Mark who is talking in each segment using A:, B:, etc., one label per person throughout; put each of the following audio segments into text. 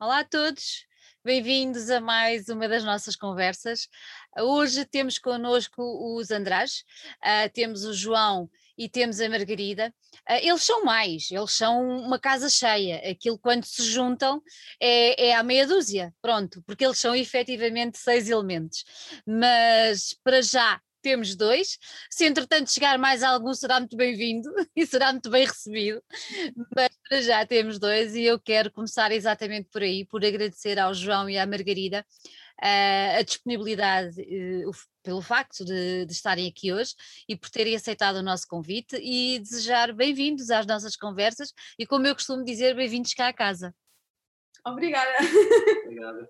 A: Olá a todos, bem-vindos a mais uma das nossas conversas. Hoje temos connosco os Andrades, uh, temos o João e temos a Margarida. Uh, eles são mais, eles são uma casa cheia. Aquilo quando se juntam é, é à meia dúzia, pronto, porque eles são efetivamente seis elementos. Mas para já temos dois. Se entretanto chegar mais algum, será muito bem-vindo e será muito bem recebido. Mas para já temos dois e eu quero começar exatamente por aí, por agradecer ao João e à Margarida uh, a disponibilidade, uh, pelo facto de, de, estarem aqui hoje e por terem aceitado o nosso convite e desejar bem-vindos às nossas conversas e, como eu costumo dizer, bem-vindos cá à casa.
B: Obrigada.
C: Obrigada.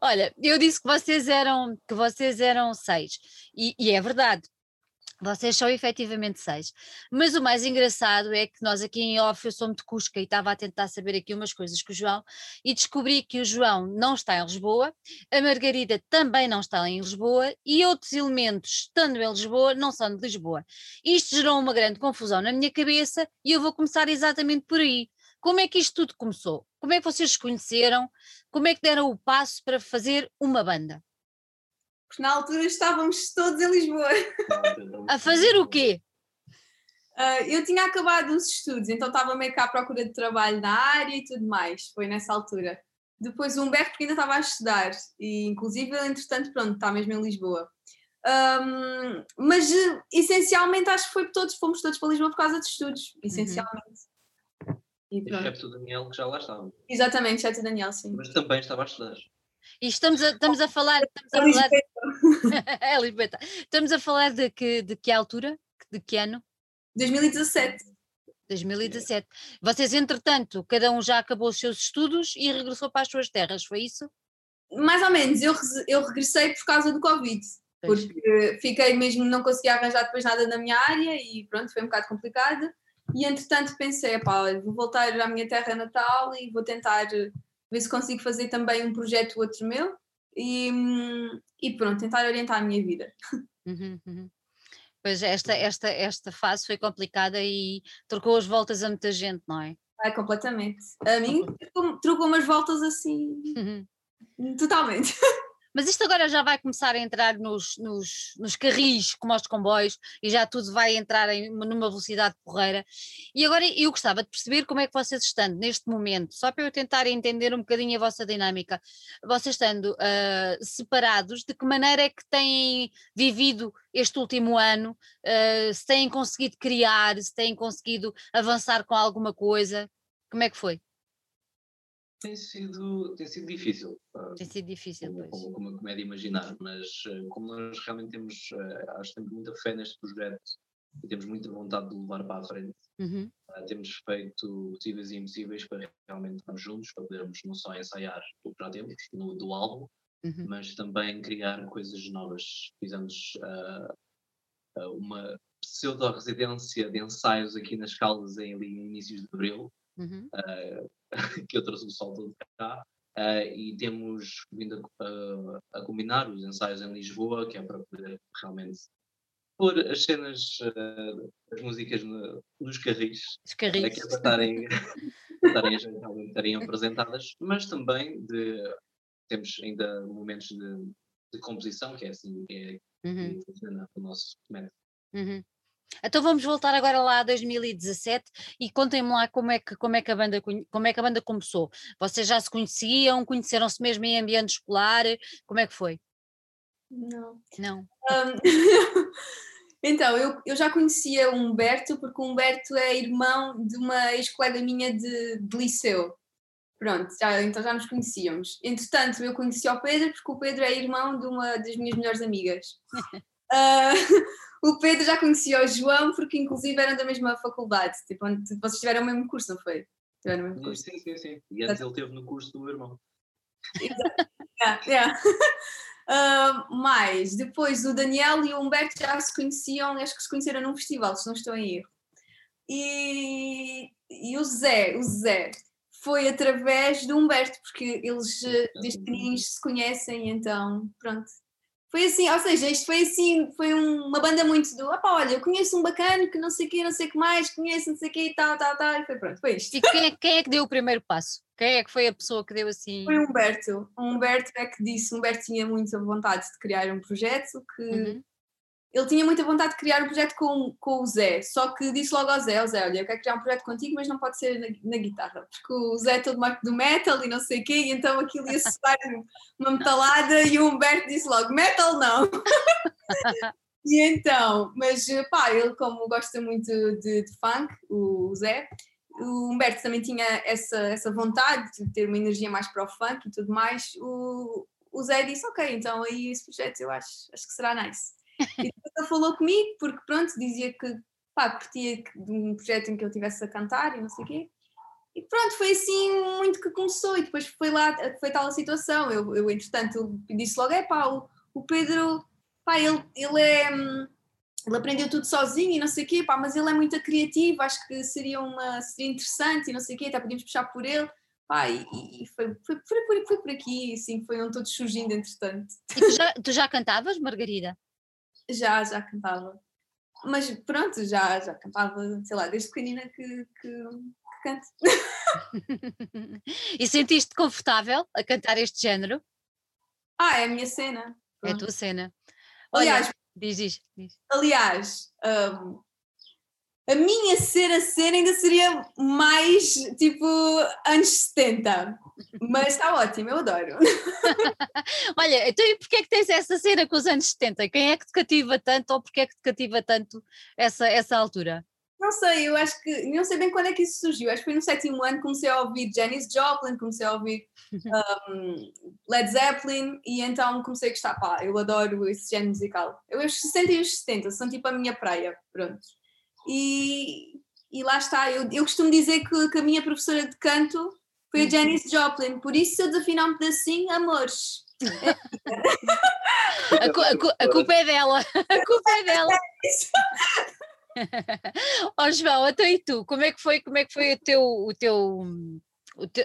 A: Olha, eu disse que vocês eram, que vocês eram seis, e, e é verdade. Vocês são efetivamente seis. Mas o mais engraçado é que nós aqui em off, eu sou muito cusca e estava a tentar saber aqui umas coisas com o João e descobri que o João não está em Lisboa, a Margarida também não está em Lisboa e outros elementos, estando em Lisboa, não são de Lisboa. Isto gerou uma grande confusão na minha cabeça e eu vou começar exatamente por aí. Como é que isto tudo começou? Como é que vocês se conheceram? Como é que deram o passo para fazer uma banda?
B: Porque na altura estávamos todos em Lisboa.
A: A fazer o quê?
B: Uh, eu tinha acabado os estudos, então estava meio cá à procura de trabalho na área e tudo mais, foi nessa altura. Depois o Humberto, porque ainda estava a estudar, e inclusive ele, entretanto, pronto, está mesmo em Lisboa. Um, mas essencialmente acho que foi todos, fomos todos para Lisboa por causa de estudos, uhum. essencialmente.
C: E excepto o Daniel, que já lá estava.
B: Exatamente, excepto o Daniel, sim.
C: Mas também estava a estudar.
A: E estamos a, estamos a falar. Estamos a falar é Lisbeta. Estamos a falar de que, de que altura? De que ano?
B: 2017.
A: 2017. Vocês, entretanto, cada um já acabou os seus estudos e regressou para as suas terras, foi isso?
B: Mais ou menos, eu, eu regressei por causa do Covid, porque fiquei mesmo, não conseguia arranjar depois nada na minha área e pronto, foi um bocado complicado. E entretanto pensei, pá, vou voltar à minha terra natal e vou tentar ver se consigo fazer também um projeto outro meu e, e pronto, tentar orientar a minha vida.
A: Uhum, uhum. Pois esta, esta, esta fase foi complicada e trocou as voltas a muita gente, não é?
B: É, completamente. A mim trocou umas voltas assim. Uhum. Totalmente.
A: Mas isto agora já vai começar a entrar nos, nos, nos carris, como aos comboios, e já tudo vai entrar em, numa velocidade porreira. E agora eu gostava de perceber como é que vocês estando neste momento, só para eu tentar entender um bocadinho a vossa dinâmica, vocês estando uh, separados, de que maneira é que têm vivido este último ano, uh, se têm conseguido criar, se têm conseguido avançar com alguma coisa, como é que foi?
C: Tem sido, tem sido difícil.
A: Tem sido difícil,
C: como, como, como, como é de imaginar, mas eh, como nós realmente temos, eh, acho que temos muita fé neste projeto e temos muita vontade de levar para a frente, uhum. uh, temos feito possíveis e impossíveis para realmente estarmos juntos, para podermos não só ensaiar o que já temos no, do álbum, uhum. mas também criar coisas novas. Fizemos uh, uma pseudo-residência de ensaios aqui nas Caldas em ali, inícios de abril, uhum. uh, que eu trouxe o sol todo cá. Uh, e temos vindo a, a, combinar os ensaios em Lisboa, que é para poder realmente pôr as cenas, uh, as músicas no, nos carris,
A: Os carris.
C: É, que é para estarem, estarem, estarem apresentadas, mas também de, temos ainda momentos de, de composição, que é assim que é, uhum. funciona o nosso método.
A: Uhum. Então vamos voltar agora lá a 2017 e contem-me lá como é, que, como, é que a banda, como é que a banda começou. Vocês já se conheciam, conheceram-se mesmo em ambiente escolar, como é que foi?
B: Não.
A: Não. Um,
B: então, eu, eu já conhecia o Humberto, porque o Humberto é irmão de uma ex-colega minha de, de liceu. Pronto, já, então já nos conhecíamos. Entretanto, eu conheci o Pedro, porque o Pedro é irmão de uma das minhas melhores amigas. Uh, o Pedro já conhecia o João, porque inclusive eram da mesma faculdade. Tipo, onde vocês tiveram o mesmo curso, não foi?
C: Tiveram o mesmo curso. Sim, sim, sim. E antes ele teve no curso do meu irmão.
B: Exato. yeah, yeah. Uh, mais, depois o Daniel e o Humberto já se conheciam, acho que se conheceram num festival, se não estou em erro. E, e o Zé, o Zé, foi através do Humberto, porque eles desde pequeninos se conhecem, então pronto, foi assim, ou seja, isto foi assim, foi uma banda muito do, opá, olha, eu conheço um bacana que não sei o quê, não sei o que mais, conheço não sei o quê e tal, tal, tal, e foi pronto, foi isto.
A: E quem é, quem é que deu o primeiro passo? Quem é que foi a pessoa que deu assim?
B: Foi Humberto. O Humberto é que disse, Humberto tinha muita vontade de criar um projeto que uhum ele tinha muita vontade de criar um projeto com, com o Zé, só que disse logo ao Zé, ao Zé, olha, eu quero criar um projeto contigo, mas não pode ser na, na guitarra, porque o Zé é todo marco do metal e não sei o quê, e então aquilo ia soar uma metalada e o Humberto disse logo, metal não! e então, mas pá, ele como gosta muito de, de funk, o Zé, o Humberto também tinha essa, essa vontade de ter uma energia mais para o funk e tudo mais, o, o Zé disse, ok, então aí esse projeto eu acho, acho que será nice. E depois ele falou comigo, porque pronto, dizia que pá, curtia de um projeto em que eu estivesse a cantar e não sei o quê. E pronto, foi assim muito que começou. E depois foi lá, foi tal a situação. Eu, eu entretanto, disse logo: é pá, o, o Pedro, pá, ele, ele é. Ele aprendeu tudo sozinho e não sei o quê, pá, mas ele é muito criativo, acho que seria, uma, seria interessante e não sei o quê, até podíamos puxar por ele. Pá, e, e foi, foi, foi, foi, por aqui, assim, foi um todo surgindo entretanto.
A: E tu já, tu já cantavas, Margarida?
B: Já, já cantava. Mas pronto, já, já cantava, sei lá, desde pequenina que, que, que canto.
A: e sentiste confortável a cantar este género?
B: Ah, é a minha cena.
A: É a tua cena.
B: Aliás, Olha,
A: diz, diz.
B: Aliás, um, a minha ser a ser ainda seria mais tipo anos 70. Mas está ótimo, eu adoro.
A: Olha, então e porquê é que tens essa cena com os anos 70? Quem é que te cativa tanto ou porquê é que te cativa tanto essa, essa altura?
B: Não sei, eu acho que, não sei bem quando é que isso surgiu, acho que foi no sétimo ano que comecei a ouvir Janis Joplin, comecei a ouvir um, Led Zeppelin e então comecei a gostar, pá, eu adoro esse género musical. Eu os 60 e os 70 são tipo a minha praia, pronto. E, e lá está, eu, eu costumo dizer que, que a minha professora de canto foi a uhum. Janis Joplin, por isso se eu desafinar um pedacinho, amores.
A: a, cu, a, cu, a, culpa é dela, a culpa é dela. Ó oh, João, então e tu? Como é que foi, como é que foi o teu, o teu,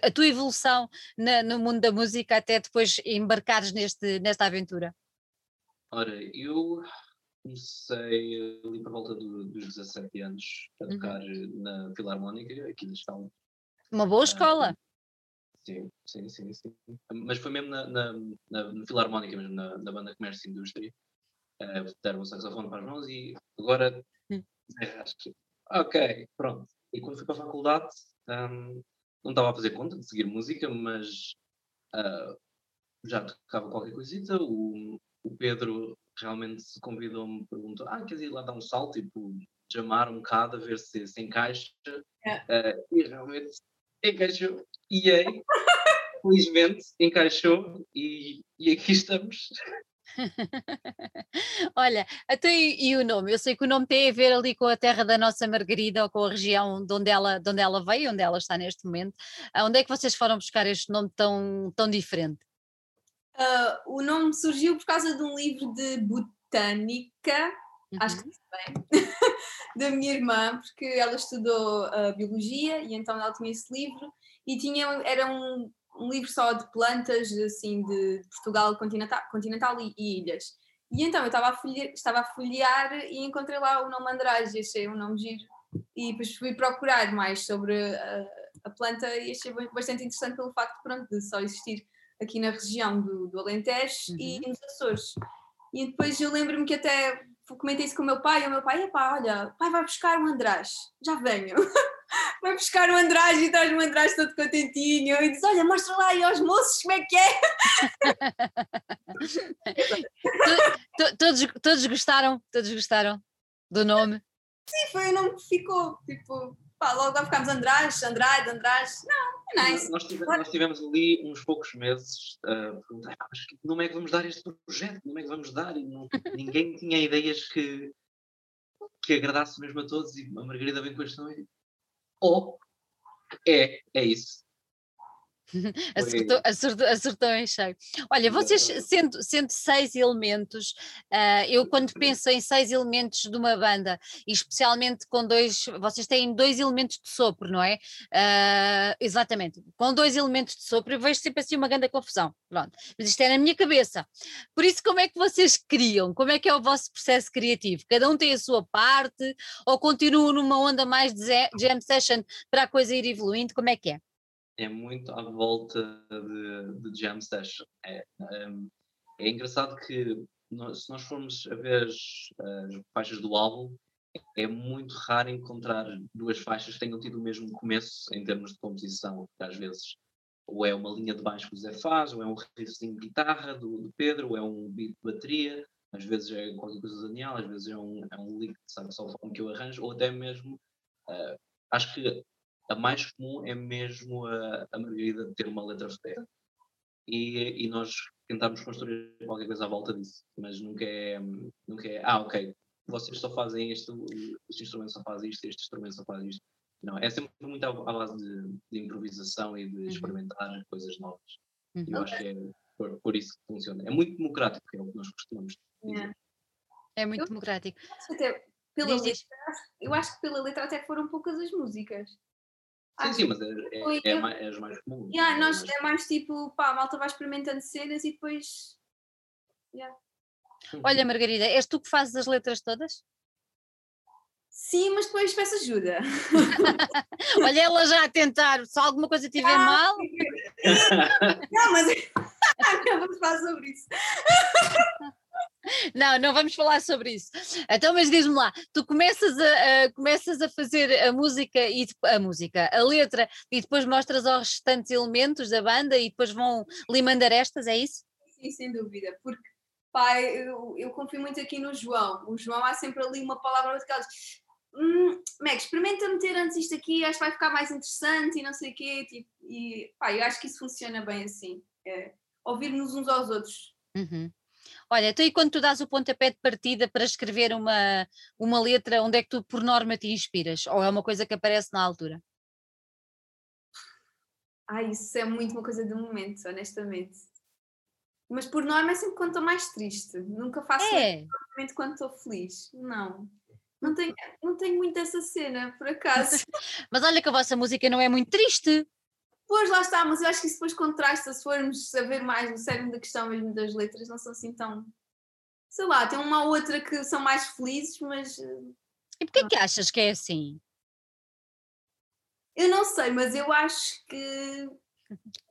A: a tua evolução na, no mundo da música até depois embarcares neste, nesta aventura?
C: Ora, eu comecei ali por volta do, dos 17 anos a uhum. tocar uhum. na Filarmónica, aqui na Estão.
A: Uma boa escola. Uh,
C: sim, sim, sim, sim. Mas foi mesmo na, na, na, na Filarmónica, mesmo na, na banda Comércio e Indústria. Uh, deram um saxofone para as mãos e agora hum. ok, pronto. E quando fui para a faculdade, um, não estava a fazer conta de seguir música, mas uh, já tocava qualquer coisita. O, o Pedro realmente se convidou-me, perguntou: Ah, queres ir lá dar um salto, tipo, chamar um bocado, a ver se, se encaixa. É. Uh, e realmente encaixou. E aí, felizmente, encaixou e, e aqui estamos.
A: Olha, até e, e, o nome? Eu sei que o nome tem a ver ali com a terra da nossa Margarida ou com a região de onde ela, de onde ela veio, onde ela está neste momento. Onde é que vocês foram buscar este nome tão, tão diferente?
B: Uh, o nome surgiu por causa de um livro de botânica, uhum. acho que bem, da minha irmã, porque ela estudou uh, biologia e então ela tinha esse livro e tinha, era um, um livro só de plantas assim de Portugal continental, continental e, e ilhas. E então eu estava a, folhear, estava a folhear e encontrei lá o nome Andrade, achei um nome giro. E depois fui procurar mais sobre a, a planta e achei bastante interessante pelo facto pronto, de só existir aqui na região do, do Alentejo uhum. e nos Açores. E depois eu lembro-me que até comentei isso com o meu pai, e o meu pai, epá, olha, pai vai buscar o András, já venho. vai buscar o András e traz o András todo contentinho e diz, olha, mostra lá aí aos moços como é que é.
A: todos, todos gostaram, todos gostaram do nome?
B: Sim, foi o nome que ficou, tipo, pá, logo lá ficámos Andrade, Andrade, Andrade, não, Nice.
C: Nós, tivemos, nós, tivemos, ali uns poucos meses a uh, perguntar, ah, mas que nome é que vamos dar este projeto? Como é que vamos dar? E não, ninguém tinha ideias que, que agradasse mesmo a todos. E a Margarida vem com a questão e oh, é, é isso.
A: acertou, acertou, acertou em cheio. Olha, vocês, sendo, sendo seis elementos, uh, eu quando penso em seis elementos de uma banda, e especialmente com dois, vocês têm dois elementos de sopro, não é? Uh, exatamente, com dois elementos de sopro, eu vejo sempre assim uma grande confusão. Pronto, mas isto é na minha cabeça. Por isso, como é que vocês criam? Como é que é o vosso processo criativo? Cada um tem a sua parte ou continuam numa onda mais de jam session para a coisa ir evoluindo? Como é que é?
C: É muito à volta de, de jam session. É, um, é engraçado que nós, se nós formos a ver as, as, faixas do álbum, é muito raro encontrar duas faixas que tenham tido o mesmo começo em termos de composição, às vezes ou é uma linha de baixo que o Zé faz, ou é um riffzinho de guitarra do, do, Pedro, ou é um beat de bateria, às vezes é qualquer coisa do Daniel, às vezes é um, é um lick de saxofone que eu arranjo, ou até mesmo, uh, acho que a mais comum é mesmo a, a Margarida ter uma letra feia. E, e nós tentamos construir qualquer coisa à volta disso, mas nunca é, nunca é ah, ok, vocês só fazem isto, este instrumento só faz isto, este instrumento só faz isto. Não, é sempre muito à, à base de, de, improvisação e de uhum. experimentar coisas novas. Uhum. Eu acho que é por, por, isso que funciona. É muito democrático, é o que nós costumamos dizer.
A: É, é muito eu, democrático.
B: Até pela letra, eu acho que pela letra até foram poucas as músicas.
C: Sim, sim, mas é, é, é, mais, é as mais comuns.
B: Yeah, é nós, mais... é mais tipo, pá, a malta vai experimentando cenas e depois. Yeah.
A: Olha, Margarida, és tu que fazes as letras todas?
B: Sim, mas depois peço ajuda.
A: Olha, ela já a tentar, se alguma coisa estiver ah, mal.
B: Não, mas não vamos falar sobre isso.
A: Não, não vamos falar sobre isso. Então, mas diz-me lá, tu começas a, a, começas a fazer a música e a música, a letra, e depois mostras aos restantes elementos da banda e depois vão limando arestas, é isso?
B: Sim, sem dúvida, porque pai, eu, eu confio muito aqui no João. O João há sempre ali uma palavra daquelas. Hum, Meg, experimenta meter antes isto aqui, acho que vai ficar mais interessante e não sei o quê. Tipo, e pá, eu acho que isso funciona bem assim. É, Ouvir-nos uns aos outros.
A: Uhum. Olha, então e quando tu dás o pontapé de partida para escrever uma, uma letra, onde é que tu por norma te inspiras? Ou é uma coisa que aparece na altura?
B: Ah, isso é muito uma coisa do momento, honestamente. Mas por norma é sempre quando estou mais triste. Nunca faço é. quando estou feliz. Não. Não tenho, não tenho muito essa cena, por acaso.
A: Mas olha que a vossa música não é muito triste.
B: Pois lá está, mas eu acho que isso depois contrasta se formos saber mais o cérebro da questão mesmo das letras, não são assim tão. Sei lá, tem uma ou outra que são mais felizes, mas. Eh,
A: e porquê que achas que é assim?
B: Eu não sei, mas eu acho que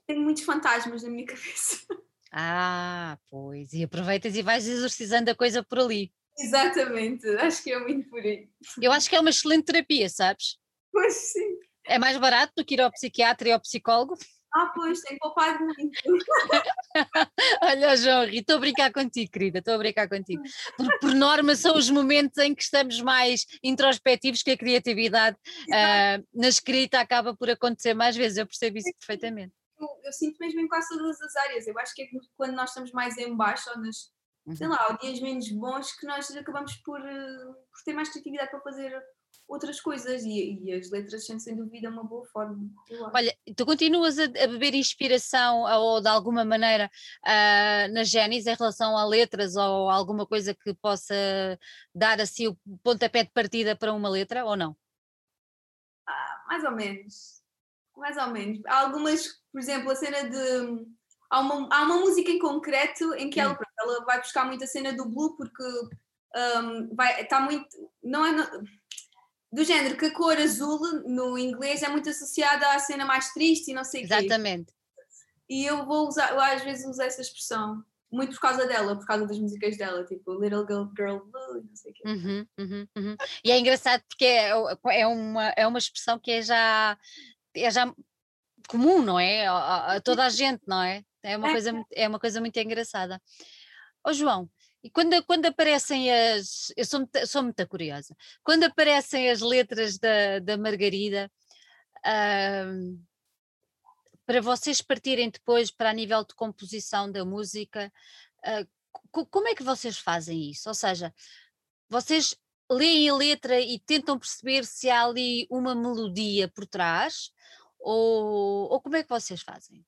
B: tenho muitos fantasmas na minha cabeça.
A: Ah, pois, e aproveitas e vais exorcizando a coisa por ali.
B: Exatamente, acho que é muito por aí.
A: Eu acho que é uma excelente terapia, sabes?
B: Pois sim.
A: É mais barato do que ir ao psiquiatra e ao psicólogo?
B: Ah, pois, tem poupado muito.
A: Olha, João, estou a brincar contigo, querida, estou a brincar contigo. Por, por, norma, são os momentos em que estamos mais introspectivos que a criatividade uh, na escrita acaba por acontecer mais vezes, eu percebo isso perfeitamente.
B: Eu, eu, sinto mesmo em quase todas as áreas, eu acho que é quando nós estamos mais em baixo ou nas, uhum. sei lá, dias menos bons que nós acabamos por, uh, por ter mais criatividade para fazer outras coisas e, e, as letras são sem dúvida uma boa forma.
A: Olha, tu continuas a, a, beber inspiração ou de alguma maneira uh, na Génis em relação a letras ou alguma coisa que possa dar assim o pontapé de partida para uma letra ou não?
B: Ah, mais ou menos. Mais ou menos. Há algumas, por exemplo, a cena de. Há uma, há uma música em concreto em que ela, hum. ela vai buscar muito a cena do blue porque um, vai, está muito. Não é, do género que a cor azul no inglês é muito associada à cena mais triste e não sei o
A: quê. Exatamente.
B: E eu vou usar, eu às vezes uso essa expressão, muito por causa dela, por causa das músicas dela, tipo Little Girl, Girl Blue, não sei o quê.
A: Uhum, uhum, uhum. E é engraçado porque é, é, uma, é uma expressão que é já, é já comum, não é? A, a toda a gente, não é? É uma, é. Coisa, é uma coisa muito engraçada. Ó oh, João, e quando, quando aparecem as. Eu sou muito, sou muito curiosa. Quando aparecem as letras da, da Margarida, uh, para vocês partirem depois para a nível de composição da música, uh, como é que vocês fazem isso? Ou seja, vocês leem a letra e tentam perceber se há ali uma melodia por trás, Ou, ou como é que vocês fazem?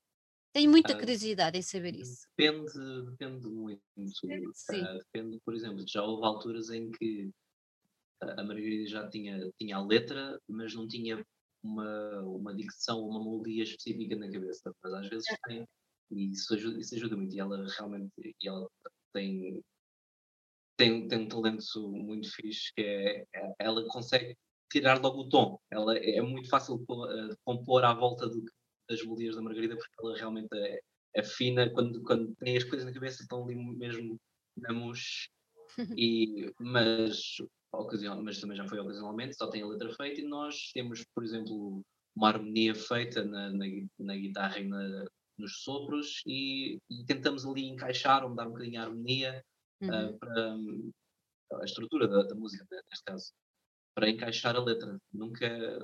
A: Tenho muita uh, curiosidade em saber isso.
C: Depende, depende muito. Uh, depende, por exemplo, já houve alturas em que a Margarida já tinha, tinha a letra, mas não tinha uma, uma dicção, uma melodia específica na cabeça. Mas às vezes tem, e isso ajuda, isso ajuda muito. E ela realmente e ela tem, tem, tem um talento muito fixe que é, é ela consegue tirar logo o tom. Ela é muito fácil de compor à volta do, das melodias da Margarida, porque ela realmente é, é, fina quando, quando tem as coisas na cabeça, estão ali mesmo na mousse. E, mas, ocasião, mas também já foi ocasionalmente, só tem a letra feita e nós temos, por exemplo, uma harmonia feita na, na, na guitarra e na, nos sopros e, e, tentamos ali encaixar ou mudar um bocadinho a harmonia ah, uhum. uh, para um, a estrutura da, da música, neste caso, para encaixar a letra. Nunca,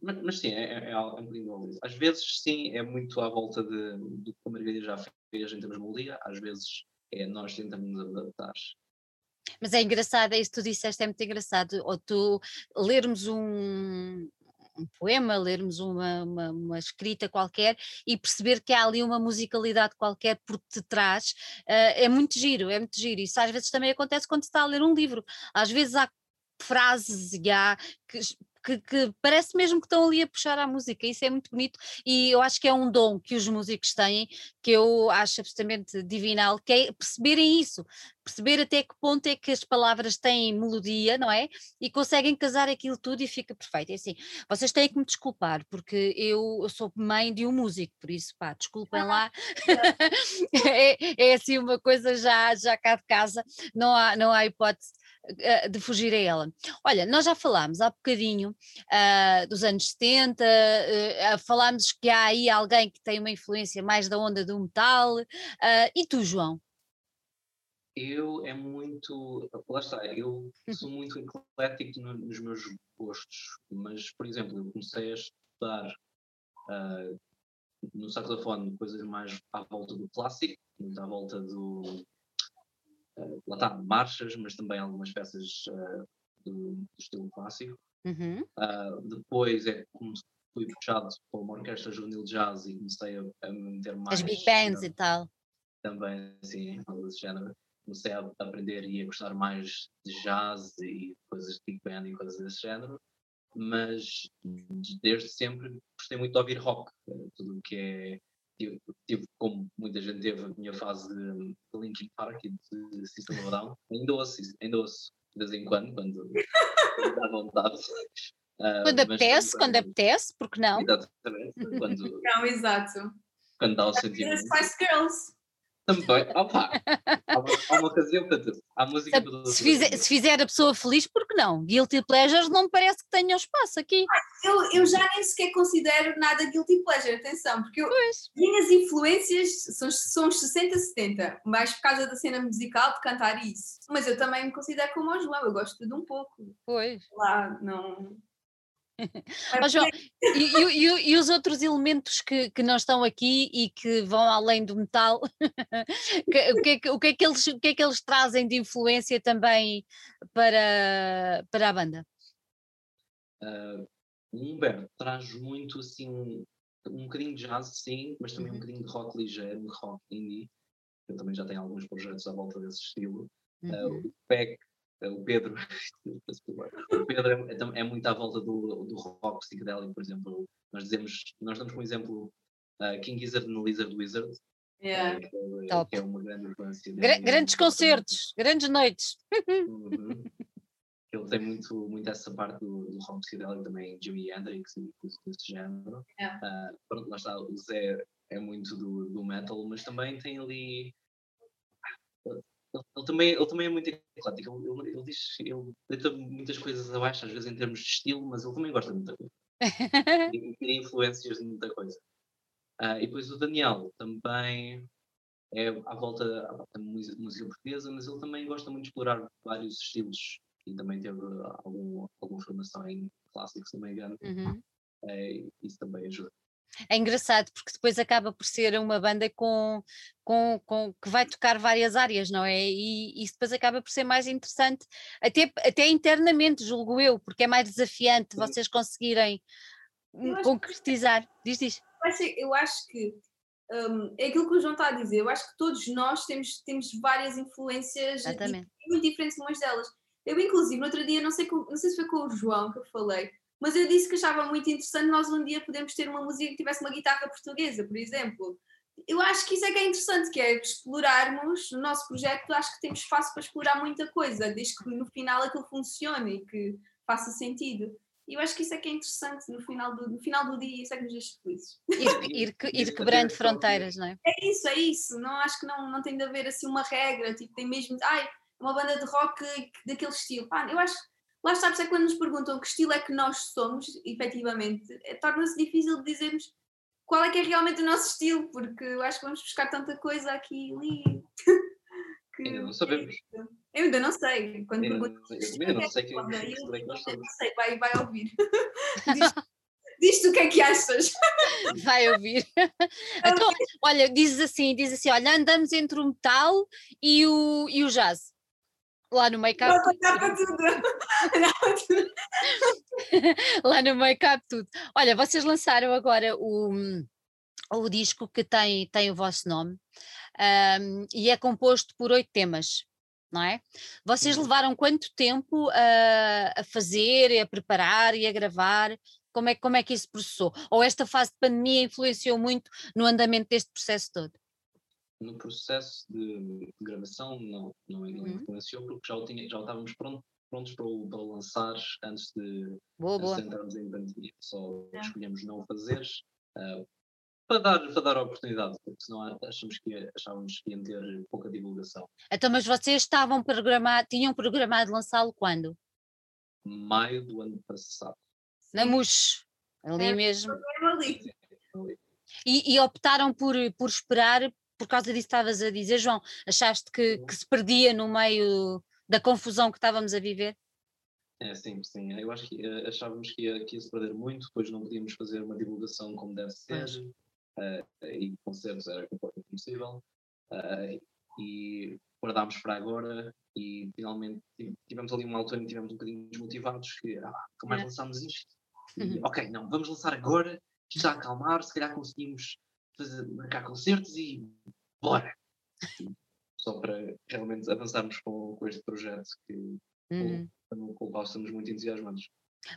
C: mas, mas sim, é, é, é um bocadinho Às vezes, sim, é muito à volta de, do que a Margarida já fez em termos de melodia, às vezes é nós tentamos adaptar.
A: Mas é engraçado, é isso que tu disseste, é muito engraçado. Ou tu lermos um, um poema, lermos uma, uma, uma, escrita qualquer e perceber que há ali uma musicalidade qualquer por detrás, uh, é muito giro, é muito giro. Isso às vezes também acontece quando se está a ler um livro. Às vezes há frases e há que que, que, parece mesmo que estão ali a puxar a música, isso é muito bonito e eu acho que é um dom que os músicos têm, que eu acho absolutamente divinal, que é perceberem isso, perceber até que ponto é que as palavras têm melodia, não é? E conseguem casar aquilo tudo e fica perfeito. É assim, vocês têm que me desculpar, porque eu, eu sou mãe de um músico, por isso, pá, desculpem lá, é, é assim uma coisa já, já cá de casa, não há, não há hipótese de fugir a ela. Olha, nós já falámos há bocadinho uh, dos anos 70, uh, falámos que há aí alguém que tem uma influência mais da onda do metal. Uh, e tu, João?
C: Eu é muito. Lá está, eu sou muito eclético no, nos meus gostos, mas, por exemplo, eu comecei a estudar uh, no saxofone coisas mais à volta do clássico, muito à volta do, uh, lá está, marchas, mas também algumas peças uh, do, do, estilo clássico. Uhum. Uh, depois é como fui puxado para uma orquestra juvenil jazz e comecei a, a meter mais.
A: As big bands e tal.
C: Também, sim, algo desse género. Comecei a aprender e a gostar mais de jazz e coisas de big band e coisas desse género. Mas desde sempre gostei muito de ouvir rock, tudo o que é tive, tive, como muita gente teve, a minha fase de, de Linkin Park e de System of Down. Ainda ouço, ainda ouço de vez em quando, quando dá vontade.
A: Uh, quando apetece, também, quando apetece, porque não?
C: Exatamente.
B: Quando, não, exato.
C: Quando dá o sentido.
B: Spice Girls.
C: Também, opa, há uma, há uma ocasião para tudo. Há música para
A: se, fizer, se fizer a pessoa feliz, por que não? Guilty Pleasures não me parece que tenham espaço aqui.
B: Eu, eu já nem sequer considero nada Guilty Pleasure, atenção, porque eu, minhas influências são, são 60, 70, mais por causa da cena musical de cantar isso. Mas eu também me considero como o João, eu gosto de um pouco.
A: Pois.
B: Lá, não
A: Oh, João, e, e, e, os outros elementos que, que não estão aqui e que vão além do metal, o, que é que, o, que é que eles, o que é que eles trazem de influência também para, para a banda?
C: Uh, o Humberto traz muito assim um bocadinho de jazz, sim, mas também uhum. um bocadinho de rock ligeiro, rock indie. Eu também já tenho alguns projetos à volta desse estilo. Uhum. Uh, o Peck é o Pedro, o Pedro é, é, é, muito à volta do, do rock psicodélico, por exemplo. Nós dizemos, nós damos como exemplo uh, King Gizzard no Lizard Wizard.
A: Yeah.
C: Que, é, que, é, uma grande influência.
A: Gra grandes concertos, grandes noites.
C: Uhum. Ele tem muito, muito essa parte do, do rock psicodélico também, Jimi Hendrix e coisas desse género. Yeah. Uh, pronto, lá está, o Zé é muito do, do metal, mas também tem ali ele, também, ele também é muito eclético. Ele, ele, ele diz, ele deita muitas coisas abaixo, às vezes em termos de estilo, mas ele também gosta de muita coisa. e tem influências de muita coisa. Uh, e depois o Daniel também é à volta da música portuguesa, mas ele também gosta muito de explorar vários estilos e também teve algum, alguma formação em clássicos, se não me engano. Uhum. Uh, isso também ajuda
A: é engraçado porque depois acaba por ser uma banda com, com, com que vai tocar várias áreas, não é? E isso depois acaba por ser mais interessante, até, até internamente, julgo eu, porque é mais desafiante vocês conseguirem concretizar. Diz, diz.
B: Eu acho que um, é aquilo que o João está a dizer. Eu acho que todos nós temos, temos várias influências muito diferentes umas delas. Eu, inclusive, no outro dia, não sei, não sei se foi com o João que eu falei, mas eu disse que achava muito interessante nós um dia podemos ter uma música que tivesse uma guitarra portuguesa, por exemplo. Eu acho que isso é que é interessante, que é explorarmos no nosso projeto, acho que temos espaço para explorar muita coisa, desde que no final aquilo funcione e que faça sentido. E eu acho que isso é que é interessante no final do, no final do dia, isso é que nos deixa felizes.
A: Ir, ir, ir quebrando fronteiras, não é?
B: É isso, é isso. Não, acho que não, não tem de haver assim uma regra, tipo, tem mesmo, ai, uma banda de rock daquele estilo. Pá, eu acho lá está, é quando nos perguntam que estilo é que nós somos, efetivamente, é, torna-se difícil de dizermos qual é que é realmente o nosso estilo, porque eu acho que vamos buscar tanta coisa aqui e ali.
C: que... Ainda não sabemos.
B: Eu ainda não sei. Quando
C: eu ainda, eu ainda não sei quem é
B: que nós somos. Não sei, vai, vai ouvir. Diz-te o que é que achas.
A: Vai ouvir. Então, olha, diz assim, diz assim, olha, andamos entre o metal e o, e o jazz. Lá no make-up. tudo. Lá no make-up tudo. Olha, vocês lançaram agora o, o disco que tem, tem o vosso nome um, e é composto por oito temas. Não é? Vocês uhum. levaram quanto tempo a, a fazer, a preparar e a gravar? Como é, como é que isso processou? Ou esta fase de pandemia influenciou muito no andamento deste processo todo?
C: No processo de gravação não, não, uhum. influenciou porque já, o tinha, já estávamos pronto, prontos para o, para o lançar antes de, boa, boa. entrarmos em pandemia. Só é. escolhemos não fazer uh, para, dar, para dar a oportunidade, porque senão achamos que, achávamos que iam ter pouca divulgação.
A: Então, mas vocês estavam programados, tinham programado lançá-lo quando?
C: Maio do ano passado.
A: Na MUX, ali é, mesmo. E, e, optaram por, por esperar por causa disso estavas a dizer, João, achaste que, que se perdia no meio da confusão que estávamos a viver?
C: É, sim, sim. Eu acho que uh, achávamos que ia, que ia se perder muito, depois não podíamos fazer uma divulgação como deve ser, uh, e concertos era completamente impossível. Uh, e guardámos para agora e finalmente tivemos ali uma altura em que tivemos um bocadinho desmotivados que ah, como é que lançámos isto? E, uhum. ok, não, vamos lançar agora, está a acalmar, se calhar conseguimos fazer, marcar concertos e bora! Só para realmente avançarmos com, com este projeto que, uhum. com, com o qual estamos muito entusiasmados.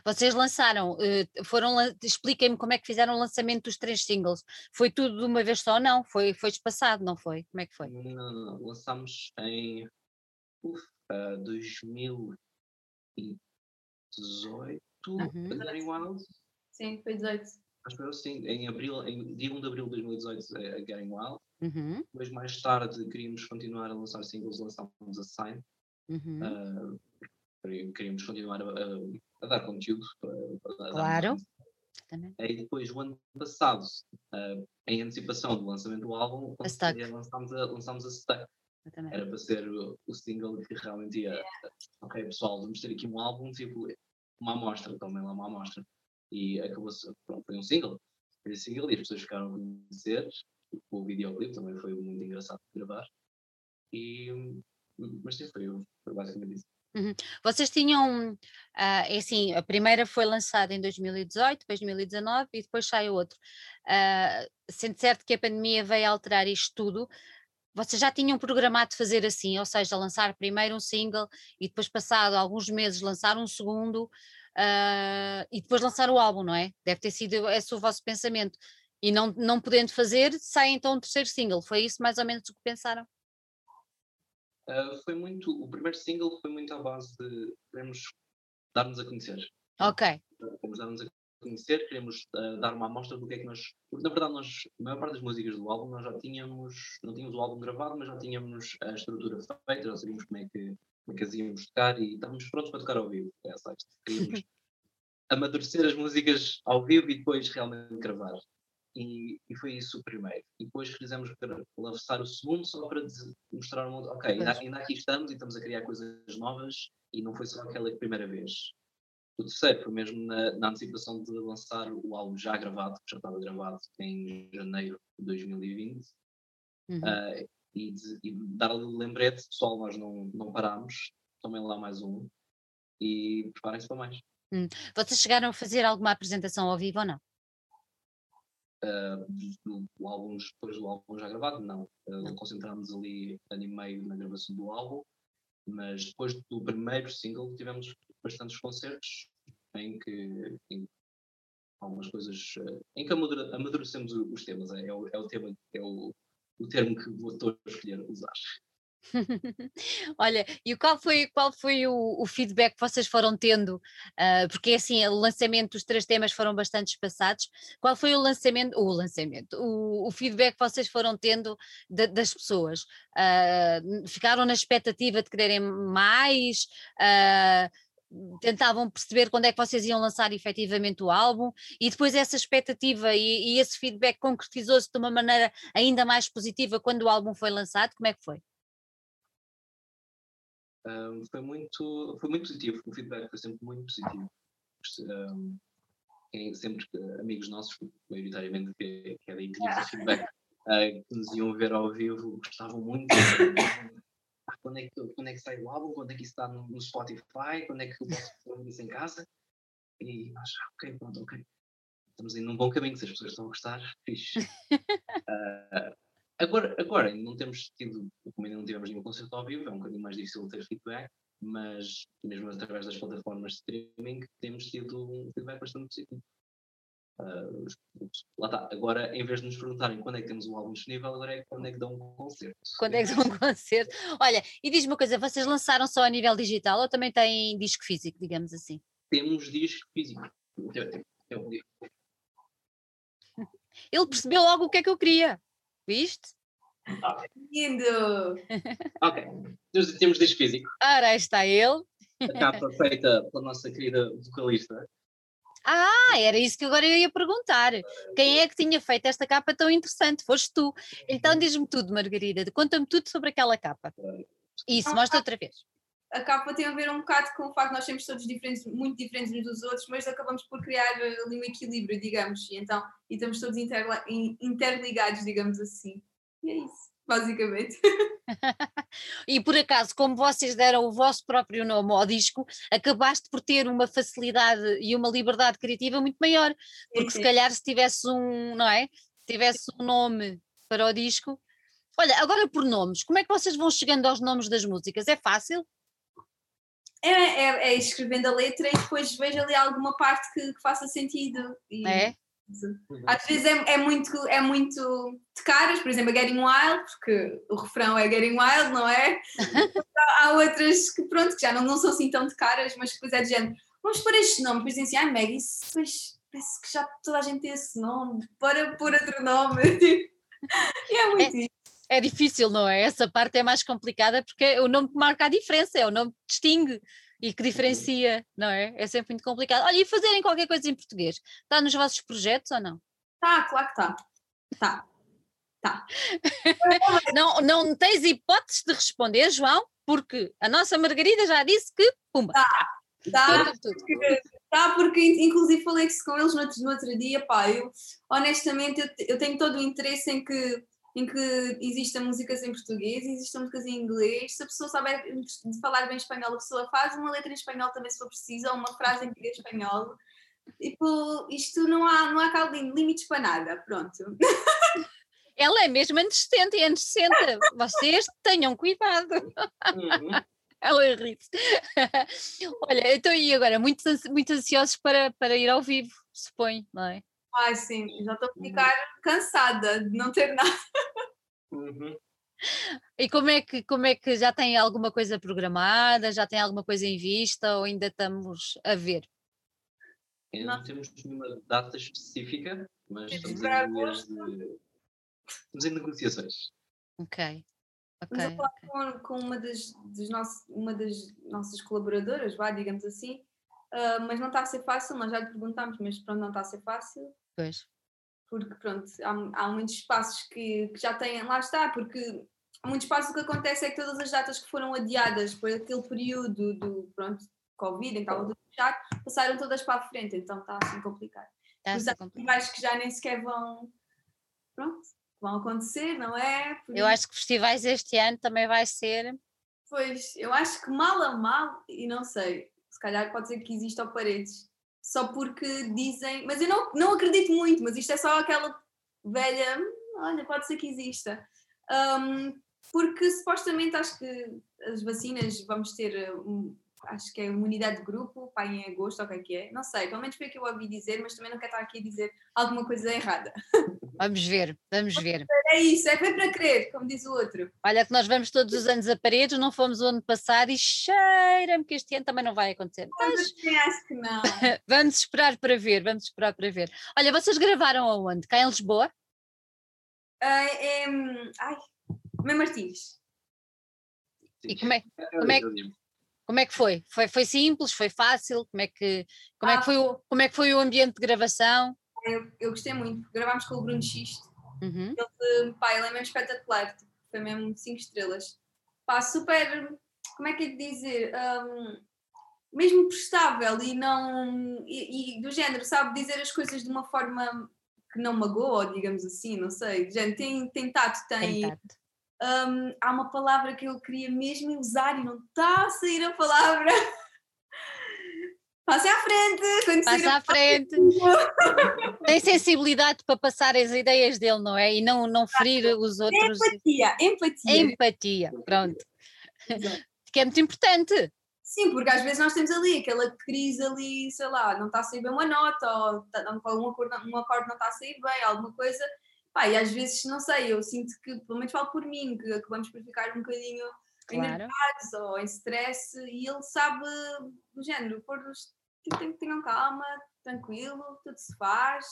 A: Vocês lançaram, eh, foram, expliquem-me como é que fizeram o lançamento dos três singles. Foi tudo de uma vez só? Não, foi, foi espaçado, não foi? Como é que foi?
C: Não, não, não. lançámos em uf, uh, 2018, uhum. Getting Wild.
B: Sim, foi 18
C: acho que sim, em abril, em dia 1 de abril de 2018 a Getting Wild. Uhum. Depois mais tarde queríamos continuar a lançar singles, lançámos a Sign. Uhum. Uh, queríamos continuar a, a, a, dar conteúdo
A: claro.
C: Aí depois, o ano passado, uh, em antecipação do lançamento do álbum, lançámos a, lançámos a Stuck. Era para ser o, o, single que realmente ia. Yeah. Ok, pessoal, vamos ter aqui um álbum, tipo, uma amostra, também lá uma amostra e acabou-se, foi um single, foi um single e as pessoas ficaram a conhecer, o videoclipe também foi muito engraçado de gravar, e, mas sim, foi, foi basicamente isso.
A: Uhum. Vocês tinham, uh, é assim, a primeira foi lançada em 2018, depois 2019 e depois sai outro. Uh, sendo certo que a pandemia veio alterar isto tudo, vocês já tinham programado fazer assim, ou seja, lançar primeiro um single e depois, passado alguns meses, lançar um segundo, uh, e depois lançar o álbum, não é? Deve ter sido esse o vosso pensamento. E não, não podendo fazer, sai então o terceiro single. Foi isso mais ou menos o que pensaram?
C: Uh, foi muito. O primeiro single foi muito à base de queremos dar-nos a conhecer.
A: Ok.
C: Queremos dar-nos a conhecer, queremos uh, dar uma amostra do que é que nós. Porque na verdade, nós, a maior parte das músicas do álbum, nós já tínhamos. Não tínhamos o álbum gravado, mas já tínhamos a estrutura feita, já sabíamos como é que que as íamos tocar e estávamos prontos para tocar ao vivo. É, sabes? Queríamos amadurecer as músicas ao vivo e depois realmente gravar. E, e, foi isso o primeiro. E depois fizemos para lançar o segundo só para mostrar um ok, ainda, ainda, aqui estamos e estamos a criar coisas novas e não foi só aquela primeira vez. O terceiro foi mesmo na, na antecipação de lançar o álbum já gravado, que já estava gravado em janeiro de 2020. Uhum. Uh, e, e dar ali o lembrete, pessoal, nós não, não parámos, tomem lá mais um e preparem-se para mais.
A: Hum. Vocês chegaram a fazer alguma apresentação ao vivo ou não?
C: uh, do, do, álbum, depois do álbum já gravado, não. Uh, concentrámos ali ano e meio na gravação do álbum, mas depois do primeiro single tivemos bastantes concertos em que, em algumas coisas uh, em que amadurecemos os temas. É, é, o, é o tema, é o, o termo que vou escolher usar.
A: Olha, e qual foi, qual foi o, o, feedback que vocês foram tendo? Uh, porque assim, o lançamento dos três temas foram bastante espaçados. Qual foi o lançamento, o lançamento, o, o feedback que vocês foram tendo de, das pessoas? Uh, ficaram na expectativa de quererem mais? Uh, tentavam perceber quando é que vocês iam lançar efetivamente o álbum e depois essa expectativa e, e esse feedback concretizou-se de uma maneira ainda mais positiva quando o álbum foi lançado, como é que foi?
C: um, foi, muito, foi muito positivo, o feedback foi sempre muito positivo. Um, sempre amigos nossos, maioritariamente, que, que era incrível o feedback, uh, que nos iam ver ao vivo, gostavam muito. Quando, é que, quando é que sai o álbum? Quando é que isso está no, no Spotify? Quando é que eu posso fazer isso em casa? E nós, ah, ok, pronto, ok. Estamos indo num bom caminho, se as pessoas estão a gostar, fixe. uh, Agora, agora não temos tido, como ainda não tivemos nenhum concerto ao vivo, é um bocadinho mais difícil ter feedback, mas mesmo através das plataformas de streaming temos tido um feedback bastante positivo. Uh, lá está, agora em vez de nos perguntarem quando é que temos um álbum disponível, agora é quando é que dão um concerto.
A: Quando é que dão um concerto? Olha, e diz-me uma coisa, vocês lançaram só a nível digital ou também têm disco físico, digamos assim?
C: Temos disco físico.
A: Ele percebeu logo o que é que eu queria. Viste?
B: Lindo!
C: ok, temos disco físico.
A: Ora, aí está ele.
C: A capa feita pela nossa querida vocalista.
A: Ah, era isso que agora eu ia perguntar. Quem é que tinha feito esta capa tão interessante? Foste tu. Então diz-me tudo, Margarida. Conta-me tudo sobre aquela capa. Isso, mostra outra vez.
B: A capa tem a ver um bocado com o facto de nós sermos todos diferentes, muito diferentes uns dos outros, mas acabamos por criar ali um equilíbrio, digamos. E então, e estamos todos interligados, digamos assim. E é isso, basicamente.
A: e por acaso, como vocês deram o vosso próprio nome ao disco, acabaste por ter uma facilidade e uma liberdade criativa muito maior, porque se calhar se tivesse um, não é? tivesse um nome para o disco. Olha, agora por nomes, como é que vocês vão chegando aos nomes das músicas? É fácil?
B: É, é, é escrevendo a letra e depois vejo ali alguma parte que, que faça sentido. E...
A: É?
B: Às vezes é, é, muito, é muito de caras, por exemplo, a Getting Wild, porque o refrão é Getting Wild, não é? Há outras que, pronto, que já não, não são assim tão de caras, mas depois é de género, vamos pôr este nome, depois dizem assim, ah, Maggie, depois parece que já toda a gente tem esse nome, para pôr outro nome. e é muito é,
A: é difícil, não é? Essa parte é mais complicada porque é o nome que marca a diferença, é o nome que distingue e que diferencia, não é? É sempre muito complicado. Olha, e fazerem qualquer coisa em português? Está nos vossos projetos ou não?
B: Tá, claro que está. Está. Tá.
A: não, não tens hipóteses de responder, João, porque a nossa Margarida já disse que pumba.
B: Tá. Tá, porque, tá, porque inclusive falei isso com eles no outro, no outro dia, pá, eu honestamente eu, eu tenho todo o interesse em que em que existam músicas em português, existam músicas em inglês. Se a pessoa souber falar bem espanhol, a pessoa faz uma letra em espanhol também, se for preciso, ou uma frase em espanhol. Tipo, isto não há, não há limites para nada, pronto.
A: Ela é mesmo antecedente e antecedente. Vocês tenham cuidado. Uhum. Ela é ri Olha, então e agora? Muito, muito ansiosos para, para ir ao vivo, supõe, não é?
B: Ai, sim, já estou a uhum. ficar cansada de não ter nada.
C: Uhum.
A: E como é, que, como é que já tem alguma coisa programada? Já tem alguma coisa em vista ou ainda estamos a ver?
C: Ainda não temos nenhuma data específica, mas estamos em, de... estamos em negociações.
A: Ok.
B: Okay, Estamos a falar okay. com, com uma, das, dos nossos, uma das nossas colaboradoras, vá, digamos assim, uh, mas não está a ser fácil, nós já lhe perguntámos, mas pronto, não está a ser fácil.
A: Pois.
B: Porque, pronto, há, há muitos espaços que, que já têm, lá está, porque muitos espaços o que acontece é que todas as datas que foram adiadas por aquele período do, pronto, Covid, em que estava tudo fechado, passaram todas para a frente, então está assim complicado. Está assim complicado. que já nem sequer vão, pronto, vão acontecer, não é?
A: Por eu isso. acho que festivais este ano também vai ser.
B: Pois, eu acho que mal a mal, e não sei, se calhar pode ser que exista paredes, só porque dizem, mas eu não, não acredito muito, mas isto é só aquela velha, olha, pode ser que exista. Um, porque supostamente acho que as vacinas vamos ter um, acho que é imunidade de grupo, pai em agosto, ou o que é que é, não sei, pelo menos foi o que eu ouvi dizer, mas também não quero estar aqui a dizer alguma coisa errada.
A: Vamos ver, vamos ver.
B: É isso, é bem para crer, como diz o outro.
A: Olha que nós vamos todos os anos a paredes, não fomos o ano passado e cheira-me que este ano também não vai acontecer.
B: Mas, acho que não.
A: vamos esperar para ver, vamos esperar para ver. Olha, vocês gravaram aonde? Cá em Lisboa?
B: Uh, é, ai, Mãe Martins.
A: E como é, como é, como é que foi? foi? Foi simples? Foi fácil? Como é que, como ah, é que, foi, o, como é que foi o ambiente de gravação?
B: Eu, eu gostei muito, gravámos com o Bruno Xiste. Uhum. Ele, pá, ele é mesmo espetacular, tipo, foi mesmo 5 estrelas. Pá, super, como é que é de dizer? Um, mesmo prestável e não. E, e, do género, sabe dizer as coisas de uma forma que não magoa, digamos assim, não sei. Gente, tem, tem tato, tem. tem tato um, há uma palavra que eu queria mesmo usar e não está a sair a palavra. Passe à frente!
A: Passe à frente! Tem sensibilidade para passar as ideias dele, não é? E não, não ferir os outros.
B: Empatia, empatia.
A: Empatia, pronto. Que é muito importante.
B: Sim, porque às vezes nós temos ali aquela crise ali, sei lá, não está a sair bem uma nota, ou tá, um acorde, um acorde não está a sair bem, alguma coisa, Pá, e às vezes, não sei, eu sinto que, pelo menos falo por mim, que acabamos por ficar um bocadinho claro. enervados ou em stress e ele sabe, do género, pôr-nos, tipo, tenham calma, tranquilo, tudo se faz.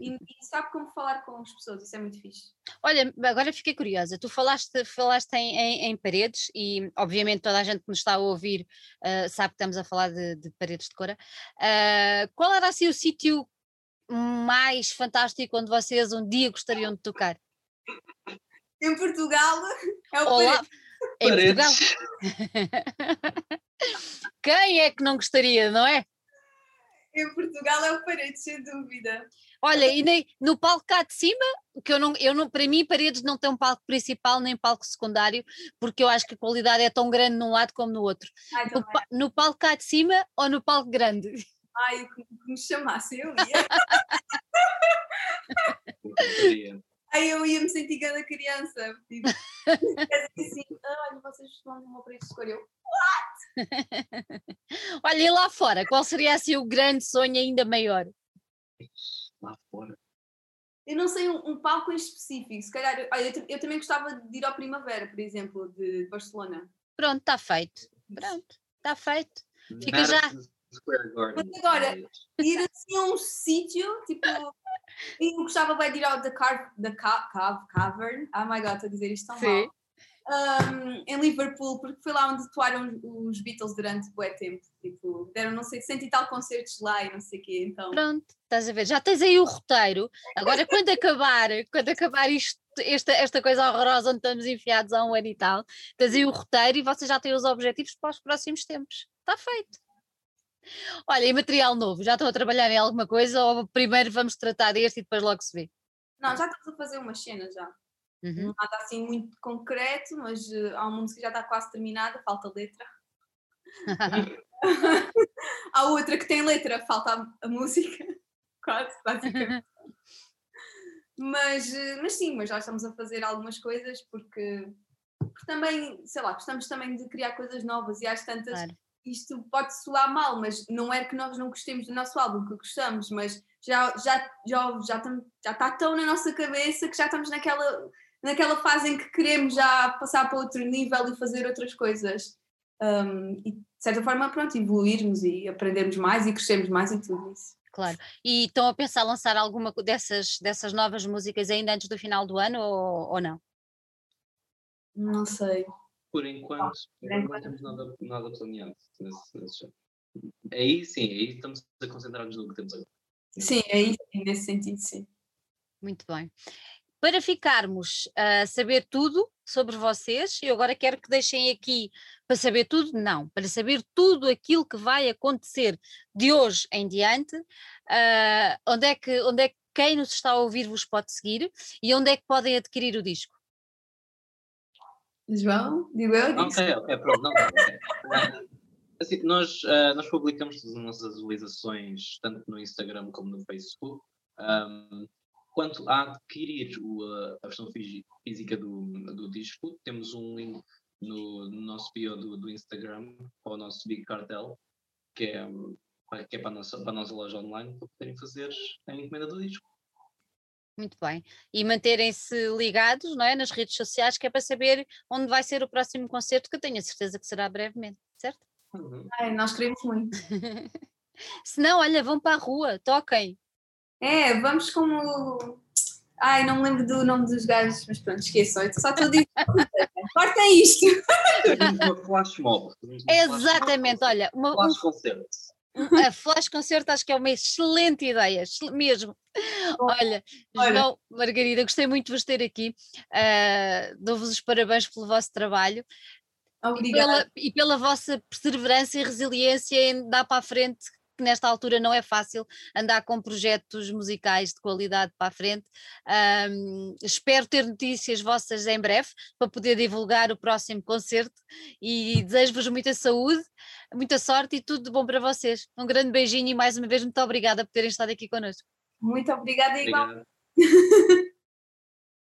B: E, uhum. e, sabe como falar com as pessoas, isso é muito fixe.
A: Olha, agora fiquei curiosa, tu falaste, falaste em, em, em paredes e obviamente toda a gente que nos está a ouvir uh, sabe que estamos a falar de, de paredes de cora. Uh, qual era assim o sítio mais fantástico onde vocês um dia gostariam de tocar?
B: Em Portugal é o
A: Olá. Em Portugal? Quem é que não gostaria, não é?
B: Em Portugal é o Paredes, sem dúvida.
A: Olha, e nem, no palco cá de cima, que eu não, eu não, para mim, Paredes não tem um palco principal nem palco secundário, porque eu acho que a qualidade é tão grande num lado como no outro. Ai, no, no palco cá de cima ou no palco grande?
B: Ai, que me chamasse, eu ia. Aí eu ia me sentir cada criança. Tipo, assim, olha, vocês vão numa para de escolha. What?
A: Olha, e lá fora, qual seria assim o grande sonho ainda maior?
C: Lá fora.
B: Eu não sei um, um palco em específico. Se calhar, olha, eu, eu, também gostava de ir ao Primavera, por exemplo, de Barcelona.
A: Pronto, está feito. Pronto, está feito. Fica já.
B: Mas agora, ir assim a um sítio, tipo, eu gostava bem de ir ao The, Car the Ca Cave Cavern, oh my god, estou a dizer isto tão Sim. mal. Um, em Liverpool, porque foi lá onde atuaram os Beatles durante bué tempo. Tipo, deram não sei, cento e tal concertos lá e não sei o quê. Então...
A: Pronto, estás a ver, já tens aí o roteiro. Agora, quando acabar, quando acabar isto, esta, esta coisa horrorosa onde estamos enfiados há um ano e tal, tens aí o roteiro e vocês já têm os objetivos para os próximos tempos. Está feito. Olha, e material novo, já estão a trabalhar em alguma coisa ou primeiro vamos tratar deste e depois logo se vê?
B: Não, já estamos a fazer umas cenas já. Uhum. Não está assim muito concreto, mas uh, há uma música que já está quase terminada, falta letra. há outra que tem letra, falta a, música, quase, basicamente. mas, uh, mas sim, mas já estamos a fazer algumas coisas porque, porque também, sei lá, gostamos também de criar coisas novas e às tantas claro isto pode soar mal, mas não é que nós não gostemos do nosso álbum, que gostamos, mas já, já, já, já, já está tão na nossa cabeça que já estamos naquela, naquela fase em que queremos já passar para outro nível e fazer outras coisas. Um, e de certa forma, pronto, evoluirmos e aprendermos mais e crescermos mais e tudo isso.
A: Claro. E estão a pensar lançar alguma dessas, dessas novas músicas ainda antes do final do ano ou, ou não?
B: Não sei.
C: Por enquanto, não temos nada, nada planeado nesse, nesse Aí sim, aí estamos a concentrar-nos no que temos agora.
B: Sim, aí nesse sentido, sim.
A: Muito bem. Para ficarmos a saber tudo sobre vocês, eu agora quero que deixem aqui para saber tudo, não, para saber tudo aquilo que vai acontecer de hoje em diante, uh, onde, é que, onde é que quem nos está a ouvir vos pode seguir e onde é que podem adquirir o disco?
B: João, digo eu?
C: Digo ok, ok, pronto. Não, okay. Assim, nós, uh, nós publicamos as nossas atualizações tanto no Instagram como no Facebook. Um, quanto a adquirir o, a versão física do, do disco, temos um link no, no nosso bio do, do Instagram, para o nosso Big Cartel, que é, que é para, a nossa, para a nossa loja online, para poderem fazer a encomenda do disco.
A: Muito bem. E manterem-se ligados não é, nas redes sociais, que é para saber onde vai ser o próximo concerto, que eu tenho a certeza que será brevemente, certo?
B: Uhum. Ai, nós queremos muito.
A: Se não, olha, vão para a rua, toquem.
B: É, vamos como. Ai, não me lembro do nome dos gajos, mas pronto, esqueçam. Só estou a dizer. Corta isto!
C: uma flash mob.
A: Exatamente, olha. Uma,
C: flash concerto.
A: A flash concerto acho que é uma excelente ideia, mesmo. Olha, Olha, João, Margarida, gostei muito de vos ter aqui. Uh, Dou-vos os parabéns pelo vosso trabalho. Obrigada. E pela, e pela vossa perseverança e resiliência em dar para a frente que nesta altura não é fácil andar com projetos musicais de qualidade para a frente. Um, espero ter notícias vossas em breve para poder divulgar o próximo concerto e desejo-vos muita saúde, muita sorte e tudo de bom para vocês. Um grande beijinho e mais uma vez muito obrigada por terem estado aqui connosco.
B: Muito obrigada, igual.